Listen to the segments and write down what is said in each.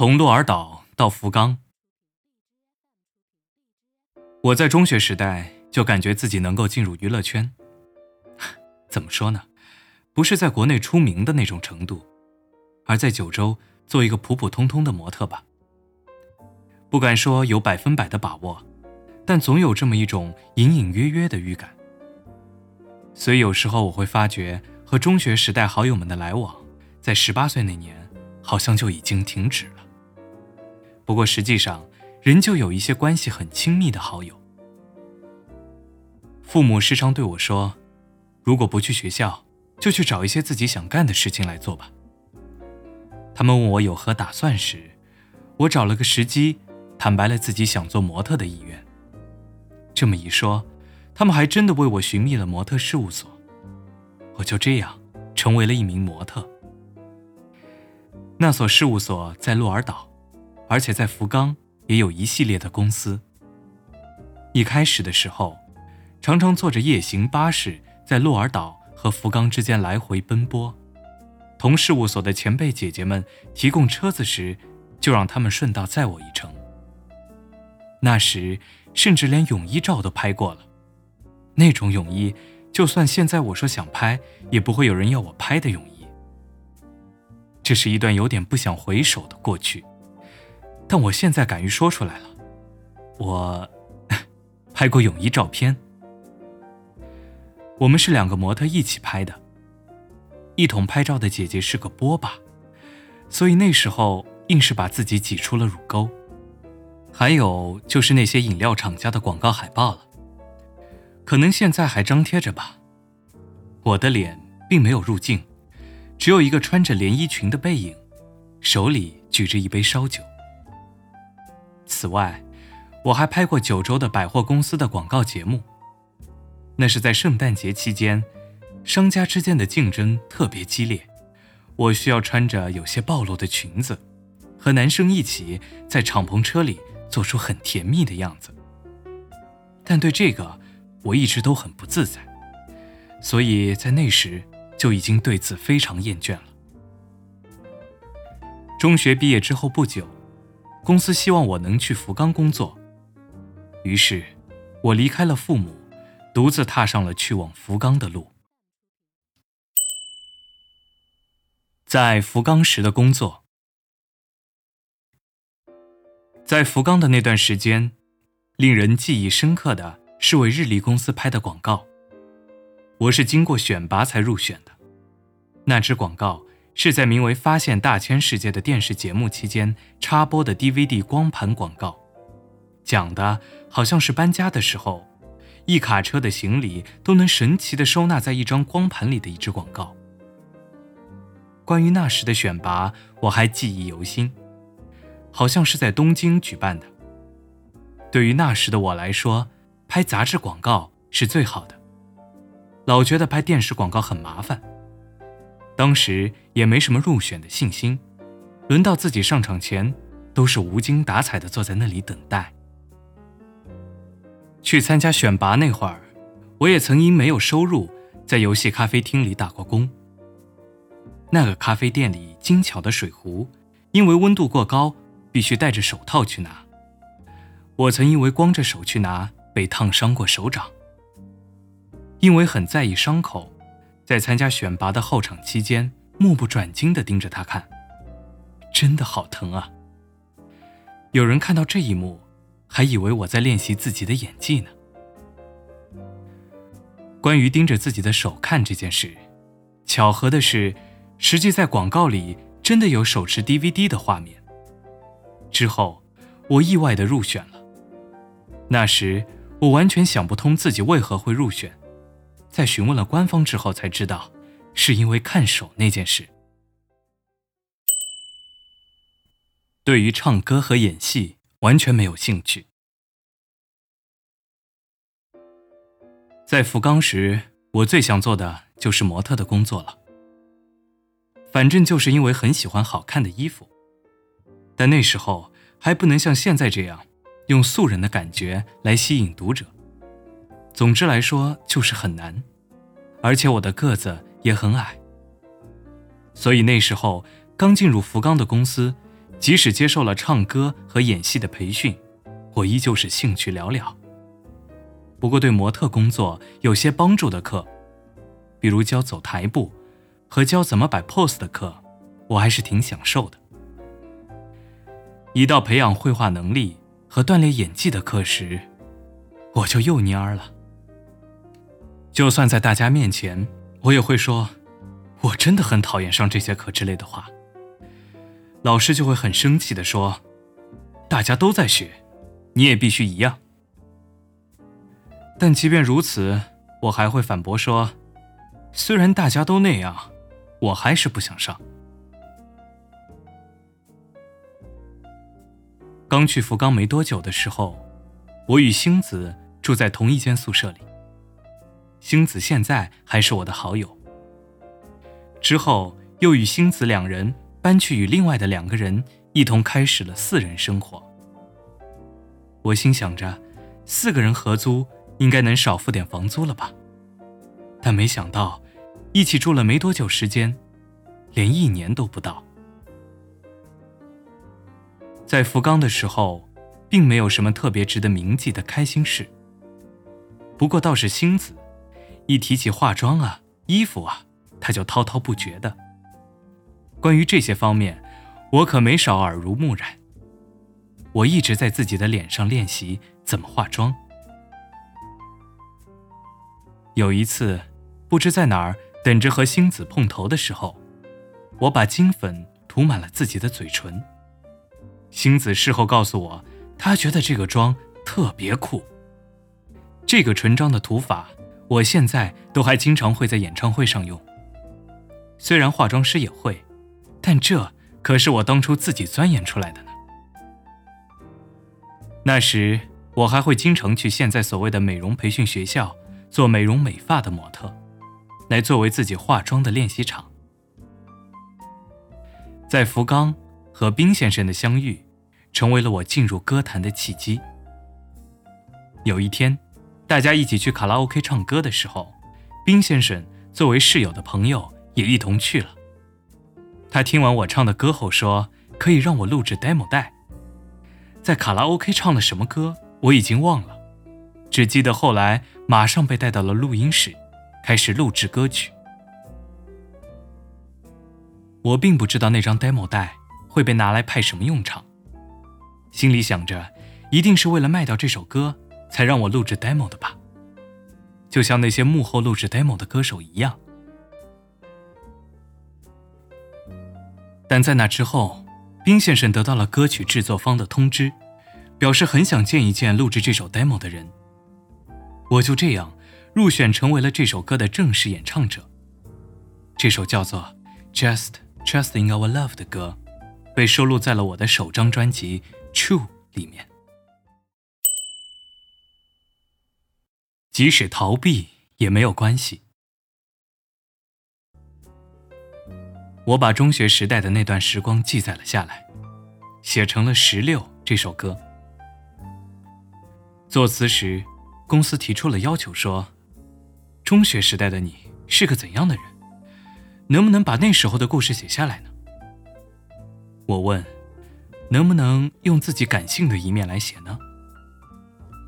从鹿儿岛到福冈，我在中学时代就感觉自己能够进入娱乐圈。怎么说呢？不是在国内出名的那种程度，而在九州做一个普普通通的模特吧。不敢说有百分百的把握，但总有这么一种隐隐约约的预感。所以有时候我会发觉，和中学时代好友们的来往，在十八岁那年，好像就已经停止了。不过实际上，仍旧有一些关系很亲密的好友。父母时常对我说：“如果不去学校，就去找一些自己想干的事情来做吧。”他们问我有何打算时，我找了个时机。坦白了自己想做模特的意愿。这么一说，他们还真的为我寻觅了模特事务所。我就这样成为了一名模特。那所事务所在鹿儿岛，而且在福冈也有一系列的公司。一开始的时候，常常坐着夜行巴士在鹿儿岛和福冈之间来回奔波，同事务所的前辈姐姐们提供车子时，就让他们顺道载我一程。那时，甚至连泳衣照都拍过了。那种泳衣，就算现在我说想拍，也不会有人要我拍的泳衣。这是一段有点不想回首的过去，但我现在敢于说出来了。我 拍过泳衣照片。我们是两个模特一起拍的。一同拍照的姐姐是个波霸，所以那时候硬是把自己挤出了乳沟。还有就是那些饮料厂家的广告海报了，可能现在还张贴着吧。我的脸并没有入镜，只有一个穿着连衣裙的背影，手里举着一杯烧酒。此外，我还拍过九州的百货公司的广告节目，那是在圣诞节期间，商家之间的竞争特别激烈，我需要穿着有些暴露的裙子，和男生一起在敞篷车里。做出很甜蜜的样子，但对这个我一直都很不自在，所以在那时就已经对此非常厌倦了。中学毕业之后不久，公司希望我能去福冈工作，于是我离开了父母，独自踏上了去往福冈的路。在福冈时的工作。在福冈的那段时间，令人记忆深刻的是为日立公司拍的广告。我是经过选拔才入选的。那支广告是在名为《发现大千世界》的电视节目期间插播的 DVD 光盘广告，讲的好像是搬家的时候，一卡车的行李都能神奇的收纳在一张光盘里的一支广告。关于那时的选拔，我还记忆犹新。好像是在东京举办的。对于那时的我来说，拍杂志广告是最好的。老觉得拍电视广告很麻烦，当时也没什么入选的信心。轮到自己上场前，都是无精打采的坐在那里等待。去参加选拔那会儿，我也曾因没有收入，在游戏咖啡厅里打过工。那个咖啡店里精巧的水壶，因为温度过高。必须戴着手套去拿。我曾因为光着手去拿，被烫伤过手掌。因为很在意伤口，在参加选拔的候场期间，目不转睛地盯着他看，真的好疼啊！有人看到这一幕，还以为我在练习自己的演技呢。关于盯着自己的手看这件事，巧合的是，实际在广告里真的有手持 DVD 的画面。之后，我意外的入选了。那时，我完全想不通自己为何会入选，在询问了官方之后才知道，是因为看手那件事。对于唱歌和演戏完全没有兴趣。在福冈时，我最想做的就是模特的工作了。反正就是因为很喜欢好看的衣服。但那时候还不能像现在这样，用素人的感觉来吸引读者。总之来说，就是很难，而且我的个子也很矮。所以那时候刚进入福冈的公司，即使接受了唱歌和演戏的培训，我依旧是兴趣寥寥。不过，对模特工作有些帮助的课，比如教走台步和教怎么摆 pose 的课，我还是挺享受的。一到培养绘画能力和锻炼演技的课时，我就又蔫儿了。就算在大家面前，我也会说：“我真的很讨厌上这些课”之类的话。老师就会很生气的说：“大家都在学，你也必须一样。”但即便如此，我还会反驳说：“虽然大家都那样，我还是不想上。”刚去福冈没多久的时候，我与星子住在同一间宿舍里。星子现在还是我的好友。之后又与星子两人搬去与另外的两个人一同开始了四人生活。我心想着，四个人合租应该能少付点房租了吧？但没想到，一起住了没多久时间，连一年都不到。在福冈的时候，并没有什么特别值得铭记的开心事。不过倒是星子，一提起化妆啊、衣服啊，他就滔滔不绝的。关于这些方面，我可没少耳濡目染。我一直在自己的脸上练习怎么化妆。有一次，不知在哪儿等着和星子碰头的时候，我把金粉涂满了自己的嘴唇。星子事后告诉我，他觉得这个妆特别酷。这个唇妆的涂法，我现在都还经常会在演唱会上用。虽然化妆师也会，但这可是我当初自己钻研出来的呢。那时我还会经常去现在所谓的美容培训学校做美容美发的模特，来作为自己化妆的练习场。在福冈。和冰先生的相遇，成为了我进入歌坛的契机。有一天，大家一起去卡拉 OK 唱歌的时候，冰先生作为室友的朋友也一同去了。他听完我唱的歌后说：“可以让我录制 demo 带。”在卡拉 OK 唱了什么歌，我已经忘了，只记得后来马上被带到了录音室，开始录制歌曲。我并不知道那张 demo 带。会被拿来派什么用场？心里想着，一定是为了卖掉这首歌，才让我录制 demo 的吧。就像那些幕后录制 demo 的歌手一样。但在那之后，冰先生得到了歌曲制作方的通知，表示很想见一见录制这首 demo 的人。我就这样入选成为了这首歌的正式演唱者。这首叫做《Just Trusting Our Love》的歌。被收录在了我的首张专辑《True》里面。即使逃避也没有关系。我把中学时代的那段时光记载了下来，写成了《十六》这首歌。作词时，公司提出了要求，说：“中学时代的你是个怎样的人？能不能把那时候的故事写下来呢？”我问：“能不能用自己感性的一面来写呢？”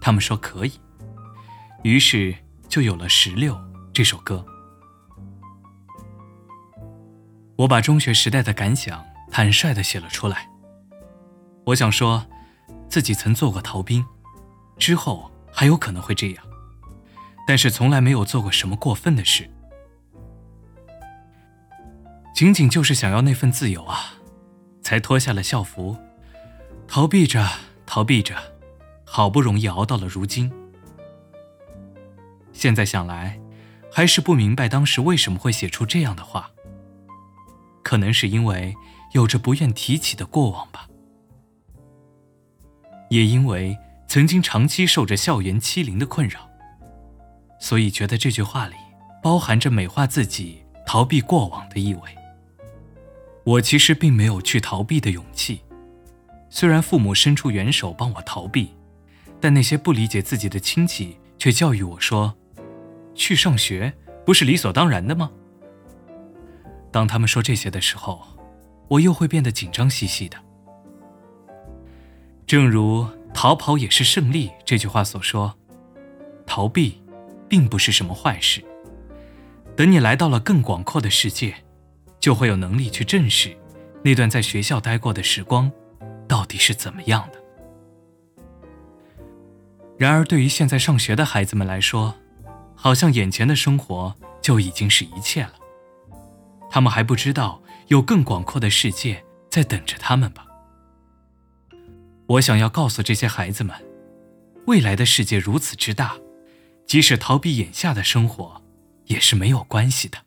他们说可以，于是就有了《十六》这首歌。我把中学时代的感想坦率的写了出来。我想说，自己曾做过逃兵，之后还有可能会这样，但是从来没有做过什么过分的事，仅仅就是想要那份自由啊。才脱下了校服，逃避着，逃避着，好不容易熬到了如今。现在想来，还是不明白当时为什么会写出这样的话。可能是因为有着不愿提起的过往吧，也因为曾经长期受着校园欺凌的困扰，所以觉得这句话里包含着美化自己、逃避过往的意味。我其实并没有去逃避的勇气，虽然父母伸出援手帮我逃避，但那些不理解自己的亲戚却教育我说：“去上学不是理所当然的吗？”当他们说这些的时候，我又会变得紧张兮兮的，正如“逃跑也是胜利”这句话所说，逃避并不是什么坏事。等你来到了更广阔的世界，就会有能力去正视那段在学校待过的时光到底是怎么样的。然而，对于现在上学的孩子们来说，好像眼前的生活就已经是一切了。他们还不知道有更广阔的世界在等着他们吧。我想要告诉这些孩子们，未来的世界如此之大，即使逃避眼下的生活，也是没有关系的。